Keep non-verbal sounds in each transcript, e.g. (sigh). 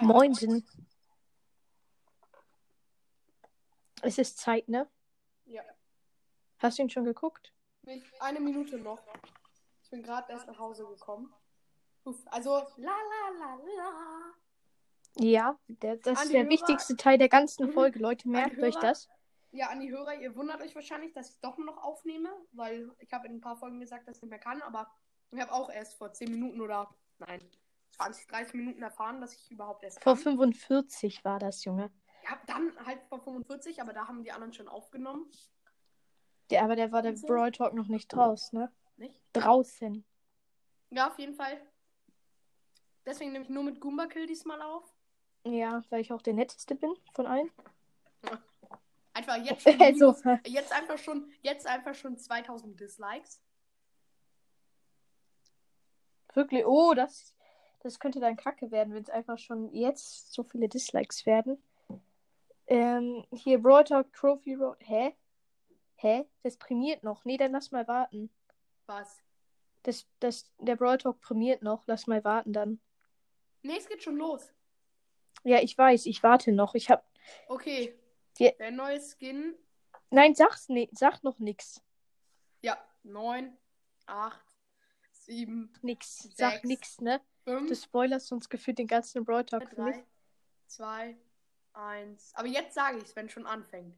Moinsen. Es ist Zeit, ne? Ja. Hast du ihn schon geguckt? Eine Minute noch. Ich bin gerade erst nach Hause gekommen. Also, la la la la. Ja, der, das An ist der Hörer- wichtigste Teil der ganzen Mhm. Folge. Leute, merkt euch Hörer- das. Ja, an die Hörer, ihr wundert euch wahrscheinlich, dass ich doch noch aufnehme, weil ich habe in ein paar Folgen gesagt, dass ich nicht mehr kann, aber ich habe auch erst vor 10 Minuten oder, nein, 20, 30 Minuten erfahren, dass ich überhaupt erst Vor kann. 45 war das, Junge. Ja, dann halt vor 45, aber da haben die anderen schon aufgenommen. Der, aber der war der so. Brawl Talk noch nicht draus, ne? Nicht? Draußen. Ja, auf jeden Fall. Deswegen nehme ich nur mit Goomba Kill diesmal auf. Ja, weil ich auch der netteste bin von allen. Einfach jetzt (laughs) schon, Also, jetzt einfach schon, jetzt einfach schon 2000 Dislikes. wirklich. Oh, das, das könnte dann kacke werden, wenn es einfach schon jetzt so viele Dislikes werden. Ähm, hier Brawl Talk Trophy Road. Hä? Hä? Das prämiert noch. Nee, dann lass mal warten. Was? Das, das, der Brawl Talk prämiert noch. Lass mal warten dann. Nee, es geht schon los. Ja, ich weiß, ich warte noch. Ich hab. Okay. Ja. Der neue Skin. Nein, sag's ni sag noch nix. Ja, 9, 8, 7, Nix. Sag Sechs. nix, ne? 5, Du spoilerst uns gefühlt den ganzen Brawl Talk für mich. 3, 2, 1. Aber jetzt sage ich es, wenn es schon anfängt.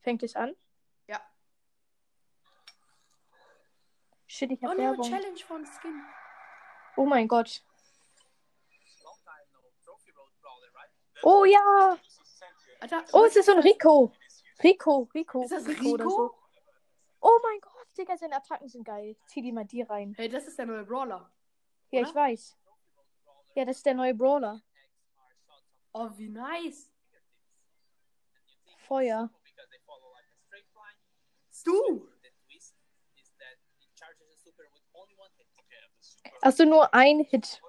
Fängt es an? Ja. Shit, ich Oh, hab eine Werbung. Challenge von Skin. Oh mein Gott. Oh ja! Alter, Oh, es ist so ein? Rico. Rico, Rico. Ist das Rico? Rico? so. Oh mein Gott, Digga, seine Attacken sind geil. Zieh die mal die rein. Hey, das ist der neue Brawler. Ja, Oder? ich weiß. Ja, das ist der neue Brawler. Oh, wie nice. Feuer. Du! Achso, nur ein Hit.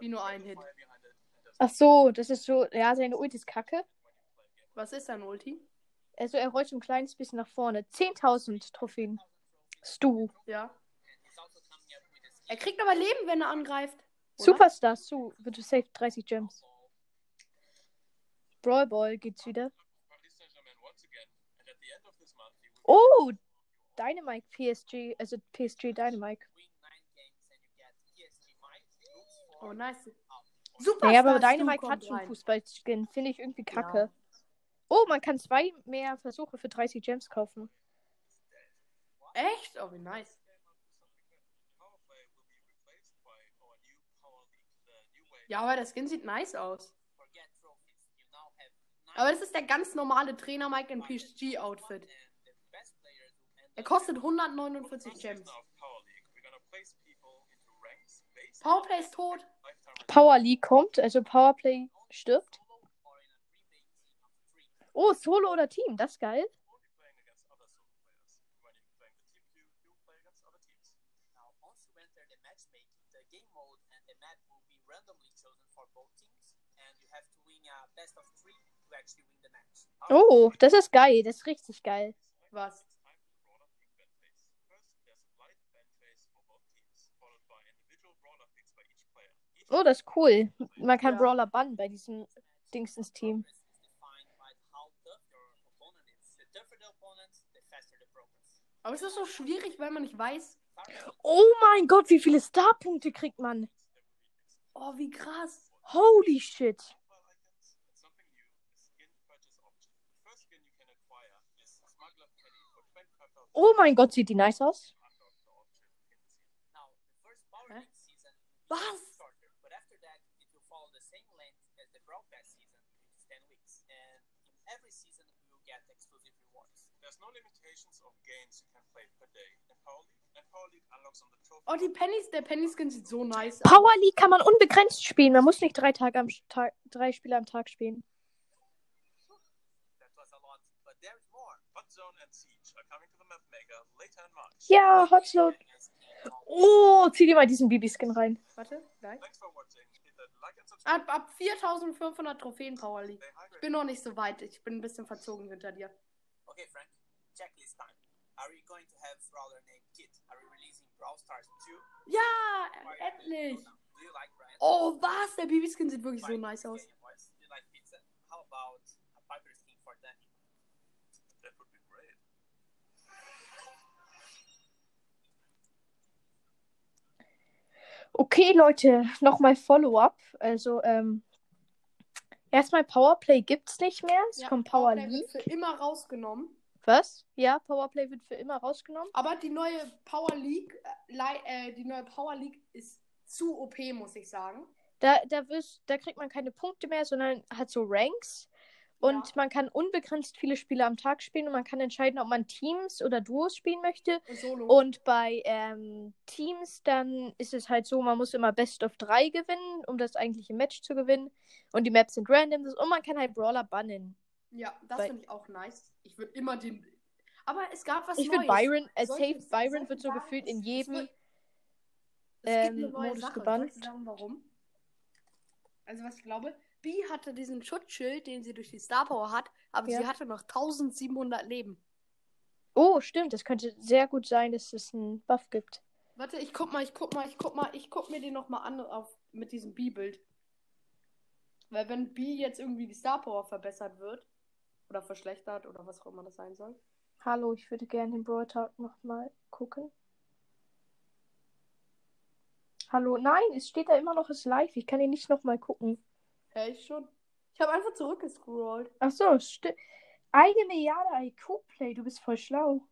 Wie nur ein Hit. Ach so, das ist so. Ja, seine Ult ist kacke. Was ist dein Ulti? Also, er rollt so ein kleines bisschen nach vorne. 10.000 Trophäen. Stu. Ja. Er kriegt aber Leben, wenn er angreift. Oder? Superstar, Stu. Wird du safe 30 Gems. Brawl Ball geht's wieder. Oh! Dynamite PSG. Also PSG Dynamite. Oh, nice. Super. Naja, aber Dynamite hat schon Fußballskin. Finde ich irgendwie kacke. Oh, man kann zwei mehr Versuche für 30 Gems kaufen. Echt? Oh, wie nice. Ja, aber der Skin sieht nice aus. Aber das ist der ganz normale Trainer Mike in PSG-Outfit. Er kostet 149 Gems. Powerplay ist tot. Power League kommt, also Powerplay stirbt. Oh, Solo oder Team, das ist geil. Oh, das ist geil, das ist richtig geil. Was? Oh, das ist cool. Man kann Ja. Brawler bannen bei diesem Dingsens-Team. Aber es ist so schwierig, weil man nicht weiß. Oh mein Gott, wie viele Starpunkte kriegt man? Oh, wie krass. Holy shit. Oh mein Gott, sieht die nice aus. Season Was? is shorter, but after that, it will follow the same length as the Brawl Pass season, which is 10 weeks. And in every season, we will get exclusive rewards. There's no limitations of games you can play per day in Power League, and Power League unlocks on the trophy. Oh, die Pennies, der Penny-Skin sieht so nice aus. Power League kann man unbegrenzt spielen. Man muss nicht drei Tage am Tag, drei Spiele am Tag spielen. Ja, Hotslot. Oh, zieh dir mal diesen Bibi-Skin rein. Warte, nein. Ab, ab 4500 Trophäen Power League. Ich bin noch nicht so weit. Ich bin ein bisschen verzogen hinter dir. Okay, Frank, checklist time. Are you going to have Brawler named Kit? Are you releasing Brawl Stars 2? Ja, endlich. Do you like? Oh, was? Der Babyskin sieht wirklich so nice aus. Canyon Boys? Do you like pizza? How about a Piper skin for Danny? That would be great. Okay, Leute, nochmal Follow-up. Also, ähm, erstmal Powerplay gibt's nicht mehr. Es Ja, kommt Power League. immer rausgenommen. Was? Ja, Powerplay wird für immer rausgenommen. Aber die neue Power League, äh, äh, die neue Power League ist zu OP, muss ich sagen. Da, da, wirst, da kriegt man keine Punkte mehr, sondern hat so Ranks. Und Ja. man kann unbegrenzt viele Spiele am Tag spielen und man kann entscheiden, ob man Teams oder Duos spielen möchte. Und Solo. Und bei ähm, Teams, dann ist es halt so, man muss immer Best of 3 gewinnen, um das eigentliche Match zu gewinnen. Und die Maps sind random. Und man kann halt Brawler bannen. Ja, das finde ich auch nice. Ich würde immer den. Aber es gab was Ich finde Byron, äh, Safe Byron wird so gefühlt in jedem. ähm, Modus Sache. gebannt. Sagen, warum? Also, was ich glaube, B hatte diesen Schutzschild, den sie durch die Star Power hat, aber Ja. sie hatte noch 1700 Leben. Oh, stimmt. Es könnte sehr gut sein, dass es einen Buff gibt. Warte, ich guck mal, ich guck mal, ich guck mal, ich guck mir den nochmal an auf, mit diesem B-Bild. Weil wenn B jetzt irgendwie die Star Power verbessert wird, oder verschlechtert, oder was auch immer das sein soll. Hallo, ich würde gerne den Brawl Talk nochmal gucken. Hallo, nein, es steht da immer noch, es ist live. Ich kann ihn nicht nochmal gucken. Ja, ich schon. Ich habe einfach zurückgescrollt. Ach so, stimmt. Eine Milliarde IQ-Play, du bist voll schlau.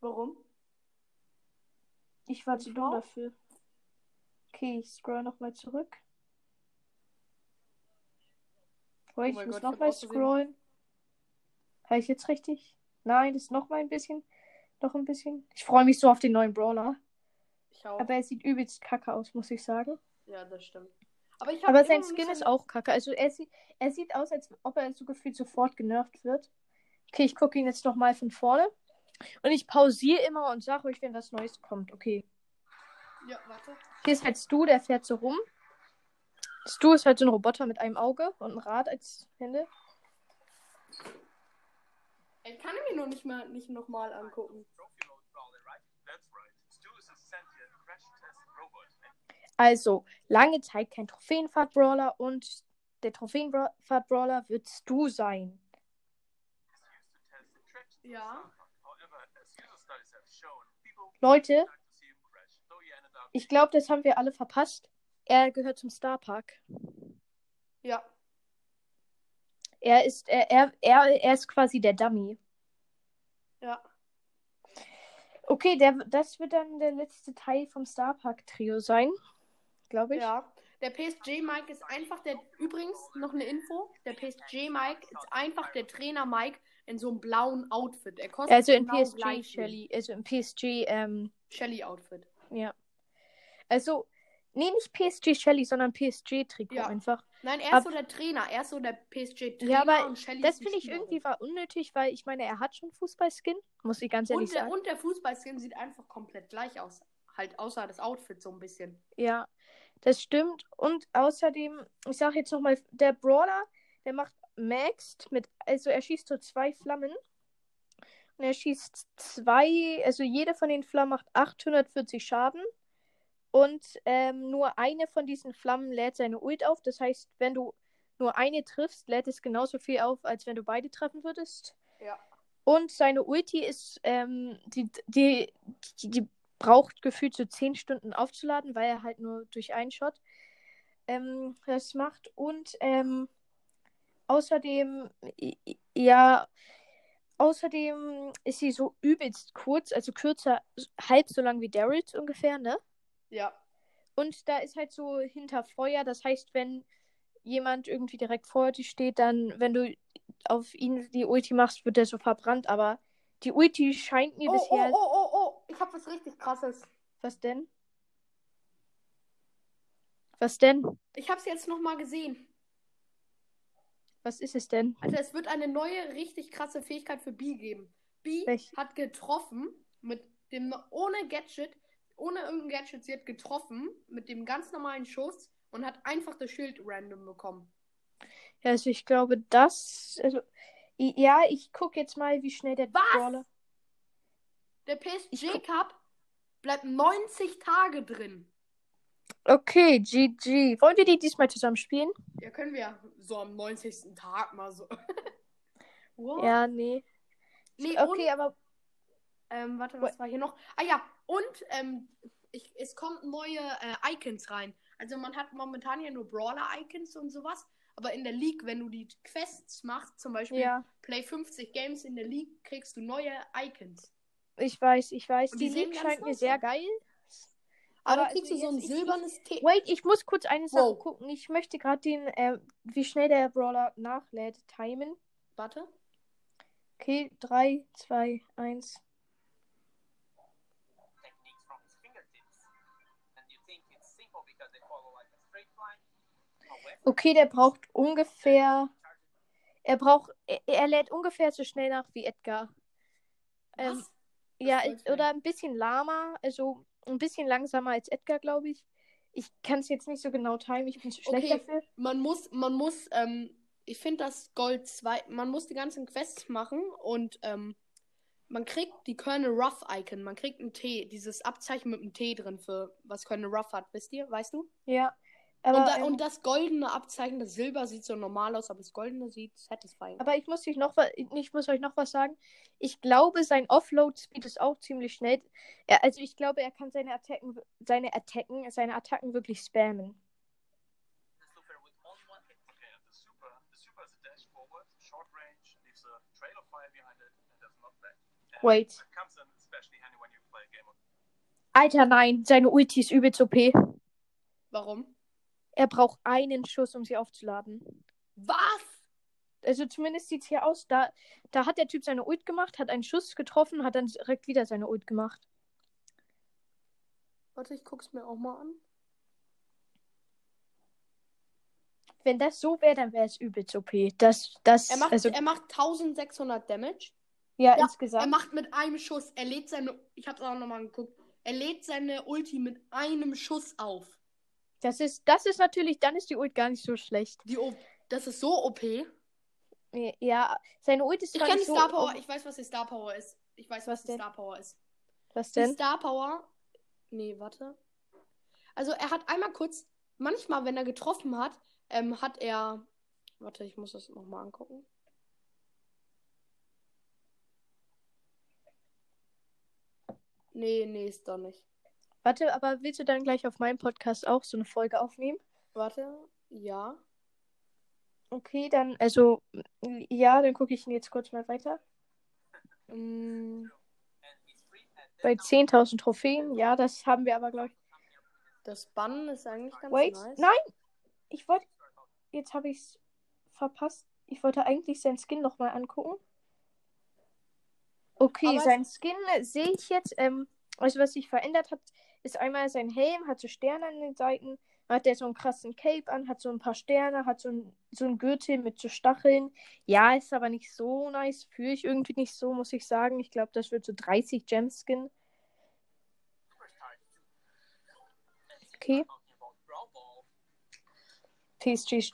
Warum? Ich war zu dumm dafür. Okay, ich scroll nochmal zurück. Oh, ich mein muss nochmal scrollen. Habe ich jetzt richtig? Nein, das ist nochmal ein bisschen. Noch ein bisschen. Ich freue mich so auf den neuen Brawler. Ich auch. Aber er sieht übelst kacke aus, muss ich sagen. ja, das stimmt. Aber, Aber sein noch Skin ist auch kacke. Also er sieht, er sieht aus, als ob er so gefühlt sofort genervt wird. Okay, ich gucke ihn jetzt nochmal von vorne. Und ich pausiere immer und sage euch, wenn was Neues kommt. Okay. Ja, warte. Hier ist halt Stu, der fährt so rum. Stu ist halt so ein Roboter mit einem Auge und ein Rad als Hände. Ich kann ihn mir noch nicht mal nicht nochmal angucken. Also, lange Zeit kein Trophäenfahrt-Brawler und der Trophäenfahrt-Brawler wird Stu sein. Ja. Leute, ich glaube, das haben wir alle verpasst. Er gehört zum Star Park. Ja. Er ist, er, er, er, er ist quasi der Dummy. Ja. Okay, der, das wird dann der letzte Teil vom Star Park Trio sein. Glaube ich. Ja. Der PSG Mike ist einfach der. Übrigens, noch eine Info. Der PSG Mike ist einfach der Trainer Mike in so einem blauen Outfit. Er kostet Also in genau PSG Shelly, also im PSG, ähm, Shelly Outfit. ja. Also, nee, nicht PSG Shelly, sondern PSG Trikot Ja. einfach. Nein, er Ab- ist so der Trainer. Er ist so der PSG Trainer Ja, aber und Shelly Das finde ich Spielerin. irgendwie war unnötig, weil ich meine, er hat schon Fußballskin, muss ich ganz ehrlich Und der, sagen. und der Fußballskin sieht einfach komplett gleich aus. Halt außer das Outfit so ein bisschen. Ja, das stimmt. Und außerdem, ich sage jetzt nochmal, der Brawler, der macht Maxed mit, also er schießt so zwei Flammen. Und er schießt zwei, also jede von den Flammen macht 840 Schaden. Und ähm, nur eine von diesen Flammen lädt seine Ult auf. Das heißt, wenn du nur eine triffst, lädt es genauso viel auf, als wenn du beide treffen würdest. Ja. Und seine Ulti ist, ähm, die, die, die, die braucht gefühlt so 10 Stunden aufzuladen, weil er halt nur durch einen Shot ähm, das macht. Und ähm, außerdem, ja, außerdem ist sie so übelst kurz, also kürzer, halb so lang wie Daryl ungefähr, ne? Ja. Und da ist halt so hinter Feuer, das heißt, wenn jemand irgendwie direkt vor dir steht, dann, wenn du auf ihn die Ulti machst, wird er so verbrannt, aber die Ulti scheint mir Oh, oh, bisher. oh, oh, oh. Ich hab was richtig krasses. Was denn? Was denn? Ich hab's jetzt nochmal gesehen. Was ist es denn? Also es wird eine neue, richtig krasse Fähigkeit für B geben. B Welch? hat getroffen mit dem ohne Gadget, ohne irgendein Gadget, sie hat getroffen mit dem ganz normalen Schuss und hat einfach das Schild random bekommen. Ja, also ich glaube, das. Also, ja, ich gucke jetzt mal, wie schnell der Was? Brawler. Der PSG Cup bleibt 90 Tage drin. Okay, GG. Wollen wir die diesmal zusammen spielen? Ja, können wir so am 90. Tag mal so. (laughs) Ja, nee. Nee, Okay, aber. Ähm, warte, was war hier noch? Ah ja, und ähm, ich, es kommen neue äh, Icons rein. Also man hat momentan ja nur Brawler-Icons und sowas. Aber in der League, wenn du die Quests machst, zum Beispiel Ja, Play 50 Games in der League, kriegst du neue Icons. ich weiß, ich weiß. Und Die die League scheint mir sehr geil. Aber, Aber kriegst also du so ein jetzt- ich- silbernes T. Wait, ich muss kurz eine Sache Wow. gucken. Ich möchte gerade den, äh, wie schnell der Brawler nachlädt, timen. Warte. Okay, 3, 2, 1. Okay, der braucht ungefähr. Er braucht. Er, er lädt ungefähr so schnell nach wie Edgar. Ähm, Was? ja, oder ein bisschen lahmer, also ein bisschen langsamer als Edgar, glaube ich. Ich kann es jetzt nicht so genau timen, ich bin zu schlecht Okay. dafür. Man muss, man muss, ähm, ich finde das Gold 2, man muss die ganzen Quests machen und ähm, man kriegt die Colonel Ruff Icon, man kriegt ein T, dieses Abzeichen mit einem T drin für was Colonel Ruff hat, wisst ihr, weißt du? Ja. Aber, und, da, und das goldene Abzeichen, das Silber sieht so normal aus, aber das goldene sieht satisfying. aber ich muss, dich noch, ich muss euch noch was sagen. Ich glaube, sein Offload-Speed ist auch ziemlich schnell. Er, also ich glaube, er kann seine Attacken, seine Attacken, seine Attacken wirklich spammen. Wait. Alter, nein, seine Ulti ist übelst OP. Warum? Er braucht einen Schuss, um sie aufzuladen. Was? Also zumindest sieht es hier aus. Da, da hat der Typ seine Ult gemacht, hat einen Schuss getroffen, hat dann direkt wieder seine Ult gemacht. Warte, ich guck's mir auch mal an. Wenn das so wäre, dann wäre es übelst OP. Das, das, Er macht, also, er macht 1600 Damage. ja, ja, insgesamt. Er macht mit einem Schuss, er lädt seine, ich hab's auch nochmal geguckt, er lädt seine Ulti mit einem Schuss auf. Das ist, das ist natürlich, dann ist die Ult gar nicht so schlecht. Die o das ist so OP. Ich Ja, seine Ult ist zwar kenne die so. Star Power, ich weiß, was die Star Power ist. Ich weiß, was, Was die? Star Power ist. Was Die denn? Star Power. Nee, warte. Also er hat einmal kurz, manchmal, wenn er getroffen hat, ähm, hat er. Warte, ich muss das nochmal angucken. Nee, nee, ist doch nicht. Warte, aber willst du dann gleich auf meinem Podcast auch so eine Folge aufnehmen? Warte, ja. Okay, dann, also, ja, dann gucke ich ihn jetzt kurz mal weiter. And Bei 10.000 Trophäen, ja, das haben wir aber, glaube ich. das Bannen ist eigentlich ganz Wait, nice. nein! Ich wollte. Jetzt habe ich es verpasst. Ich wollte eigentlich seinen Skin nochmal angucken. Okay, Aber- sein Skin sehe ich jetzt. Ähm, also, was sich verändert hat, ist einmal sein Helm, hat so Sterne an den Seiten. Hat er so einen krassen Cape an, hat so ein paar Sterne, hat so ein, so ein Gürtel mit so Stacheln. Ja, ist aber nicht so nice. Fühle ich irgendwie nicht so, muss ich sagen. Ich glaube, das wird so 30 Gem-Skin. Okay. PSG.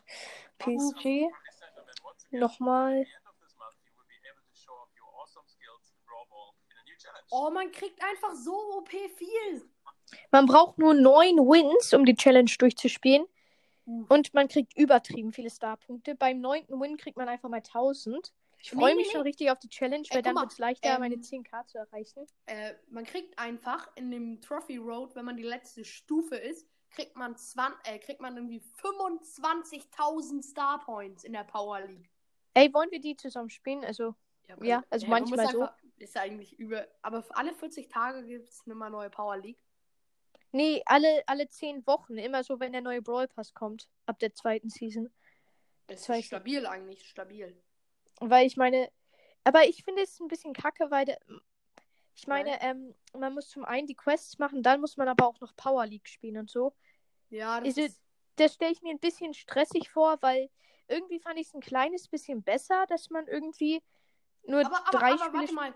PSG. Nochmal. Oh, man kriegt einfach so OP viel. Man braucht nur neun Wins, um die Challenge durchzuspielen. Mhm. Und man kriegt übertrieben viele Starpunkte. Beim neunten Win kriegt man einfach mal 1000. Ich freue nee, mich schon nee. richtig auf die Challenge, Ey, weil guck dann wird es leichter, ähm, meine 10k zu erreichen. Äh, man kriegt einfach in dem Trophy Road, wenn man die letzte Stufe ist, kriegt man, 20, äh, kriegt man irgendwie 25.000 Star Points in der Power League. Ey, wollen wir die zusammen spielen? Also, Ja, also man muss manchmal so. einfach- Ist ja eigentlich über. Aber alle 40 Tage gibt es eine neue Power League. Nee, alle, alle 10 Wochen. Immer so, wenn der neue Brawl Pass kommt. Ab der zweiten Season. Das ist stabil eigentlich, stabil. Weil ich meine, aber ich finde es ein bisschen kacke, weil der, ich meine, ähm, man muss zum einen die Quests machen, dann muss man aber auch noch Power League spielen und so. Ja, das Ist ist. das stelle ich mir ein bisschen stressig vor, weil irgendwie fand ich es ein kleines bisschen besser, dass man irgendwie nur Aber, aber, drei aber Spiele. warte mal.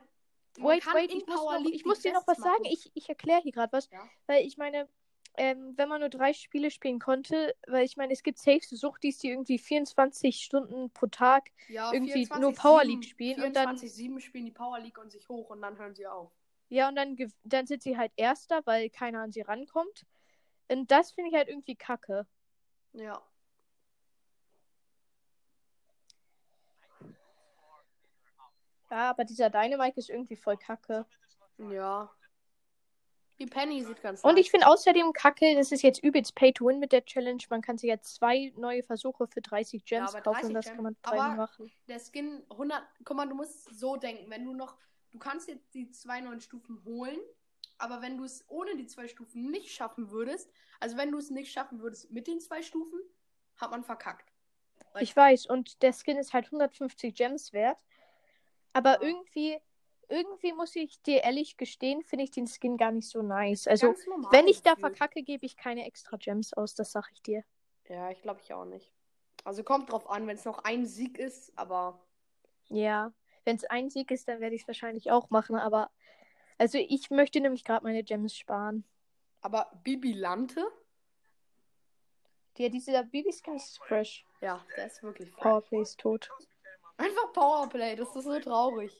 Wait, wait, ich muss, noch, ich muss dir noch was sagen. machen. Ich, ich erkläre hier gerade was. Ja. Weil ich meine, ähm, wenn man nur drei Spiele spielen konnte, weil ich meine, es gibt safe so Suchtis, die irgendwie 24 Stunden pro Tag Ja, irgendwie 24, nur Power 7, League spielen und dann- 24, 7 spielen die Power League und sich hoch und dann hören sie auf. Ja, und dann, dann sind sie halt Erster, weil keiner an sie rankommt. Und das finde ich halt irgendwie kacke. Ja. Ja, aber dieser Dynamite ist irgendwie voll kacke. Ja. Die Penny sieht ganz Und nice ich finde außerdem kacke, das ist jetzt übelst Pay to Win mit der Challenge. Man kann sich jetzt zwei neue Versuche für 30 Gems aber kaufen und 30 das Gems. kann man Aber- dreimal machen. der Skin 100. Guck mal, du musst so denken, wenn du noch. Du kannst jetzt die zwei neuen Stufen holen, aber wenn du es ohne die zwei Stufen nicht schaffen würdest, also wenn du es nicht schaffen würdest mit den zwei Stufen, hat man verkackt. Ich weiß, und der Skin ist halt 150 Gems wert. Aber Ja. irgendwie, irgendwie muss ich dir ehrlich gestehen, finde ich den Skin gar nicht so nice. Also, wenn ich da verkacke, gebe ich keine extra Gems aus, das sag ich dir. Ja, ich glaube ich auch nicht. Also kommt drauf an, wenn es noch ein Sieg ist, aber Ja, wenn es ein Sieg ist, dann werde ich es wahrscheinlich auch machen, aber also ich möchte nämlich gerade meine Gems sparen. aber Bibi Lante, Der, dieser Baby-Skin ist fresh. ja, der ist wirklich fresh. Powerplay ist tot. Einfach Powerplay, das ist so traurig.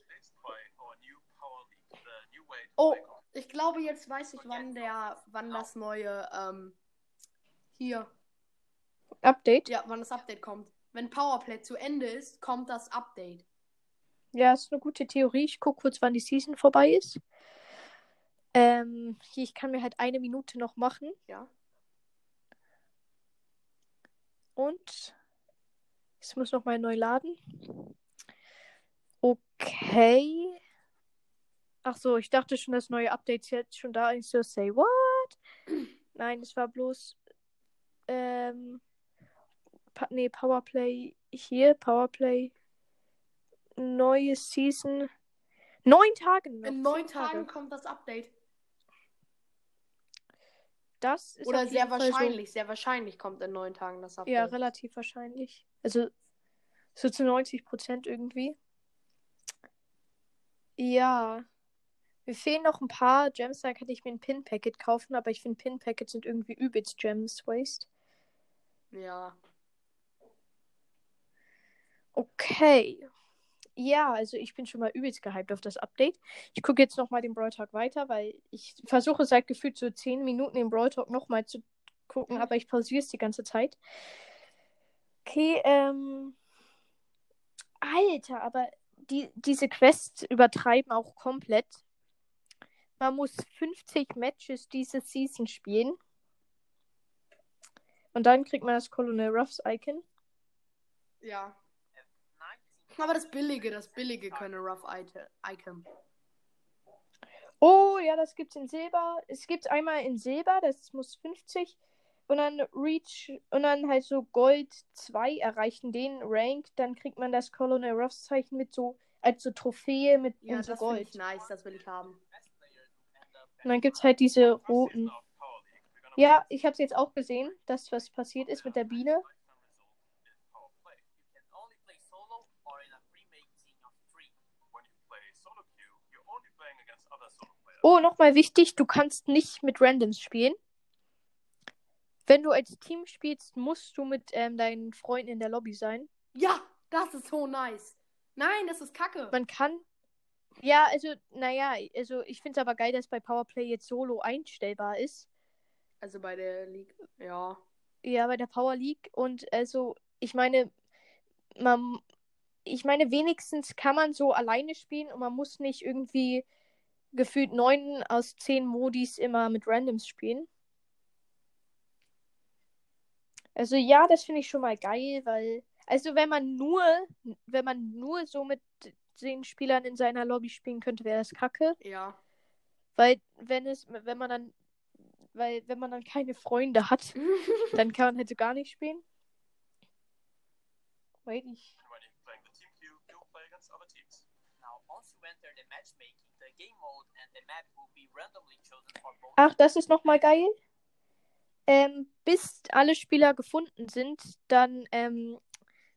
Oh, play Power ich glaube, jetzt weiß ich, wann der, wann das neue, ähm, hier, Update? ja, wann das Update kommt. Wenn Powerplay zu Ende ist, kommt das Update. Ja, ist eine gute Theorie. Ich gucke kurz, wann die Season vorbei ist. Ähm, hier, ich kann mir halt eine Minute noch machen. Ja. Und es muss noch mal neu laden. Okay. Ach so, ich dachte schon, das neue Update ist jetzt schon da. Ich so, say what? Nein, es war bloß ähm, pa nee, Powerplay hier, Powerplay neue Season. Neun Tage noch. In neun Tage. Tagen kommt das Update. Das ist Oder sehr Fall so- wahrscheinlich, sehr wahrscheinlich kommt in neun Tagen das Update. Ja, relativ wahrscheinlich. Also so zu 90 Prozent irgendwie. Ja. Mir fehlen noch ein paar Gems, da könnte ich mir ein Pin-Packet kaufen, aber ich finde Pin-Packets sind irgendwie übelst Gems Waste. Ja. Okay. Ja, also ich bin schon mal übelst gehypt auf das Update. Ich gucke jetzt nochmal den Brawl Talk weiter, weil ich versuche seit gefühlt so 10 Minuten den Brawl Talk nochmal zu gucken, aber ich pausiere es die ganze Zeit. Okay, ähm. Alter, aber die, diese Quests übertreiben auch komplett. Man muss 50 Matches diese Season spielen. Und dann kriegt man das Colonel Ruffs Icon. Ja. have 19 Aber das Billige, das Billige Rough Ite- Icon. Oh, ja, das gibt's in Silber. Es gibt's einmal in Silber, das muss 50. Und dann Reach und dann halt so Gold 2 erreichen den Rank. Dann kriegt man das Colonel Ruffs Zeichen mit so, als so Trophäe mit Ja, und so das Gold. ich nice, das will ich haben. Und dann gibt's halt diese roten. Ja, ich hab's jetzt auch gesehen, dass was passiert ist mit der Biene. Oh, nochmal wichtig, du kannst nicht mit Randoms spielen. Wenn du als Team spielst, musst du mit ähm, deinen Freunden in der Lobby sein. Ja, das ist so nice. Nein, das ist kacke. Man kann. Ja, also, naja, also ich finde es aber geil, dass bei Powerplay jetzt Solo einstellbar ist. Also bei der League. Ja. Ja, bei der Power League. Und also, ich meine, man. Ich meine, wenigstens kann man so alleine spielen und man muss nicht irgendwie gefühlt neun aus zehn Modis immer mit Randoms spielen. Also ja, das finde ich schon mal geil, weil. Also wenn man nur, wenn man nur so mit den Spielern in seiner Lobby spielen könnte, wäre das kacke. Ja. Weil wenn es, wenn man dann, weil wenn man dann keine Freunde hat, (laughs) dann kann man halt so gar nicht spielen. Wait, ich. When you're playing the team queue, you'll play against other teams. Now, once you enter the matchmaking, the game mode and the map will be randomly chosen for both. Ach, das ist nochmal geil. Ähm, bis alle Spieler gefunden sind, dann, ähm,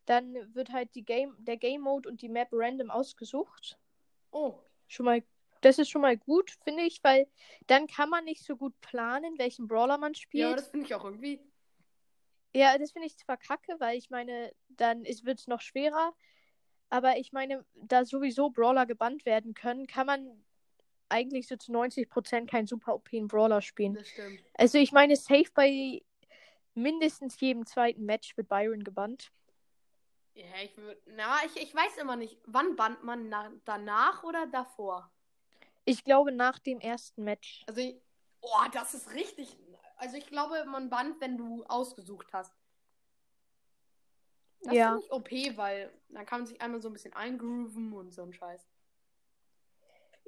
dann wird halt die Game, der Game Mode und die Map random ausgesucht. Oh. Schon mal Das ist schon mal gut, finde ich, weil dann kann man nicht so gut planen, welchen Brawler man Ja, spielt. das finde ich auch irgendwie. Ja, das finde ich zwar kacke, weil ich meine, dann wird es noch schwerer. Aber ich meine, da sowieso Brawler gebannt werden können, kann man eigentlich so zu 90% keinen super OP Brawler spielen. Das stimmt. Also ich meine, safe bei mindestens jedem zweiten Match wird Byron gebannt. Ja, ich würde. Na, ich, ich weiß immer nicht. Wann bannt man na, danach oder davor? Ich glaube nach dem ersten Match. Also, ich, oh, das ist richtig. Also, ich glaube, man bannt, wenn du ausgesucht hast. Das Ja. finde ich OP, weil dann kann man sich einmal so ein bisschen eingrooven und so ein Scheiß.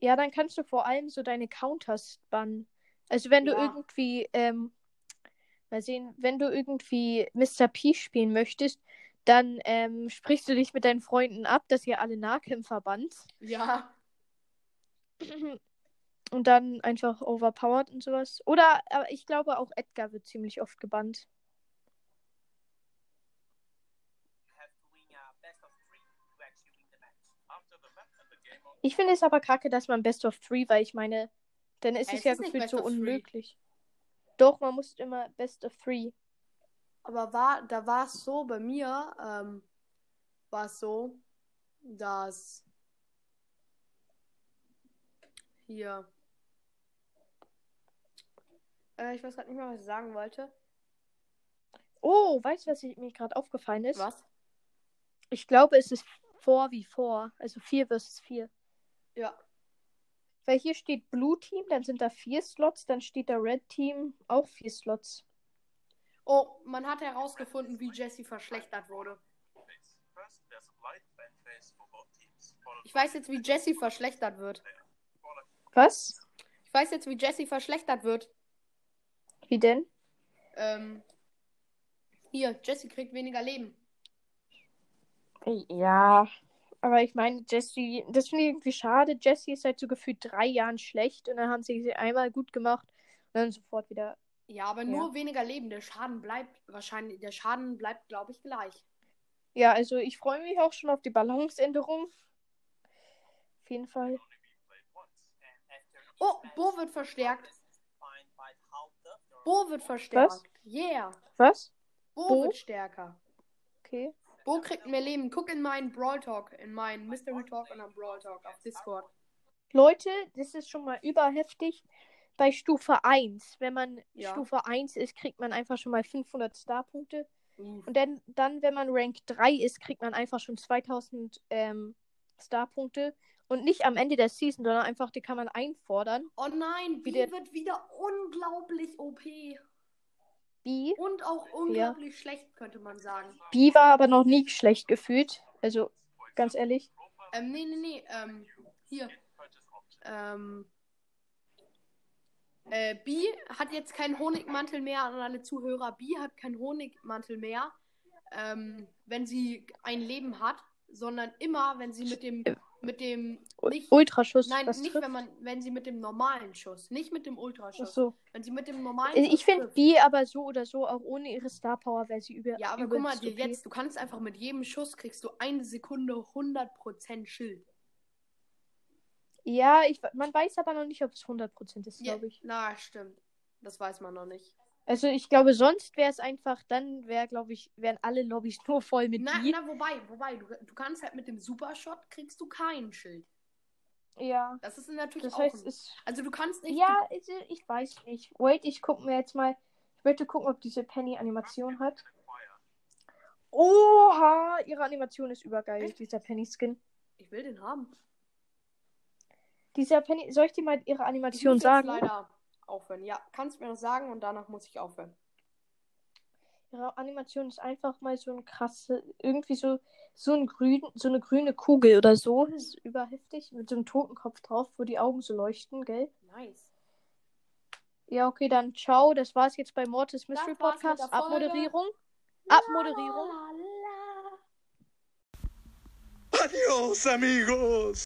Ja, dann kannst du vor allem so deine Counters bannen. Also wenn du Ja. irgendwie, ähm, mal sehen, wenn du irgendwie Mr. P spielen möchtest, dann ähm, sprichst du dich mit deinen Freunden ab, dass ihr alle Nahkämpfer bannt. Ja. Und dann einfach overpowered und sowas. Oder, aber ich glaube auch Edgar wird ziemlich oft gebannt. Ich finde es aber kacke, dass man Best of Three, weil ich meine, dann ist es es ja ist gefühlt so of Three. unmöglich. Doch, man muss immer Best of Three. Aber war, da war es so, bei mir ähm, war es so, dass hier. Äh, ich weiß gerade nicht mehr, was ich sagen wollte. Oh, weißt du, was ich- mir gerade aufgefallen ist? Was? Ich glaube, es ist 4 wie 4. Also 4 versus 4. Ja. Weil hier steht Blue Team, dann sind da vier Slots, dann steht da Red Team auch vier Slots. Oh, man hat herausgefunden, wie Jesse verschlechtert wurde. Ich weiß jetzt, wie Jesse verschlechtert wird. Was? Ich weiß jetzt, wie Jesse verschlechtert wird. Wie denn? Ähm, hier, Jesse kriegt weniger Leben. Ja. Aber ich meine, Jesse, das finde ich irgendwie schade. Jesse ist seit so gefühlt drei Jahren schlecht und dann haben sie sie einmal gut gemacht und dann sofort wieder. Ja, aber nur weniger Leben. Der Schaden bleibt wahrscheinlich, der Schaden bleibt, glaube ich, gleich. Ja, also ich freue mich auch schon auf die Balanceänderung. Auf jeden Fall. Oh, Bo wird verstärkt. Bo wird verstärkt. Yeah. Was? Bo, Bo? wird stärker. Okay. Bo kriegt mehr Leben. Guck in meinen Brawl Talk, in meinen Mystery Talk und am Brawl Talk auf Discord. Leute, das ist schon mal überheftig. Bei Stufe 1, wenn man Ja. Stufe 1 ist, kriegt man einfach schon mal 500 Star-Punkte. Uff. Und dann, dann, wenn man Rank 3 ist, kriegt man einfach schon 2000 ähm, Star-Punkte. Und nicht am Ende der Season, sondern einfach, die kann man einfordern. Oh nein, Wie B der- wird wieder unglaublich OP. B. Und auch unglaublich schlecht, könnte man sagen. B war aber noch nie schlecht gefühlt. Also, ganz ehrlich. Ähm, nee, nee, nee. Ähm, hier. Ähm, äh, B hat jetzt keinen Honigmantel mehr an alle Zuhörer. B hat keinen Honigmantel mehr, ähm, wenn sie ein Leben hat, sondern immer, wenn sie mit dem, mit dem, nicht, Ultraschuss. nein, nicht, trifft. wenn man, wenn sie mit dem normalen Schuss, nicht mit dem Ultraschuss, Ach so. wenn sie mit dem normalen Ich finde. B aber so oder so, auch ohne ihre Star Power, wäre sie über. Ja, aber guck mal, dir jetzt, du kannst einfach mit jedem Schuss kriegst du eine Sekunde 100% Schild. Ja, ich, man weiß aber noch nicht, ob es 100% ist, Ja, glaube ich. na, stimmt. Das weiß man noch nicht. Also ich glaube, sonst wäre es einfach, dann wäre, glaube ich, wären alle Lobbys nur voll mit Na, na, wobei, wobei, du, du kannst halt mit dem Supershot kriegst du kein Schild. Ja. Das ist natürlich Das heißt, ein, es. also du kannst nicht. Ja, ich, ich weiß nicht. Wait, ich gucke mir jetzt mal. Ich möchte gucken, ob diese Penny Animation hat. Oha, ihre Animation ist übergeil, Echt? dieser Penny-Skin. Ich will den haben. Dieser Penny, soll ich dir mal ihre Animation sagen? leider aufhören. Ja, kannst mir das sagen und danach muss ich aufhören. Ihre Animation ist einfach mal so ein krasse, irgendwie so, so ein grün, so eine grüne Kugel oder so. Ist überheftig. Mit so einem Totenkopf drauf, wo die Augen so leuchten, gell? Nice. Ja, okay, dann ciao. Das war's jetzt bei Mortis Mystery Podcast. Abmoderierung. Abmoderierung. La, la, la. Adiós amigos.